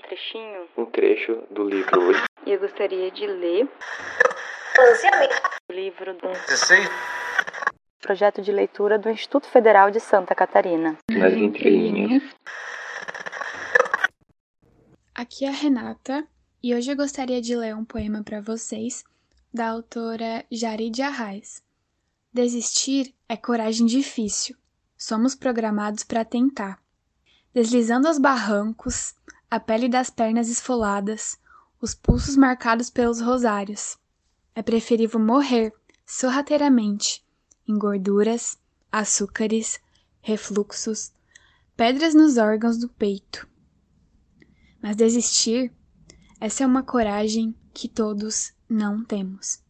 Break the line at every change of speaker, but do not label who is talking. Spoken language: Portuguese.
trechinho,
um trecho do livro
e eu gostaria de ler o livro do projeto de leitura do Instituto Federal de Santa Catarina.
Nas entrelinhas.
Aqui é a Renata e hoje eu gostaria de ler um poema para vocês da autora Jarid Arraes. Desistir é coragem difícil. Somos programados para tentar. Deslizando aos barrancos, a pele das pernas esfoladas, os pulsos marcados pelos rosários. É preferível morrer sorrateiramente em gorduras, açúcares, refluxos, pedras nos órgãos do peito. Mas desistir, essa é uma coragem que todos não temos.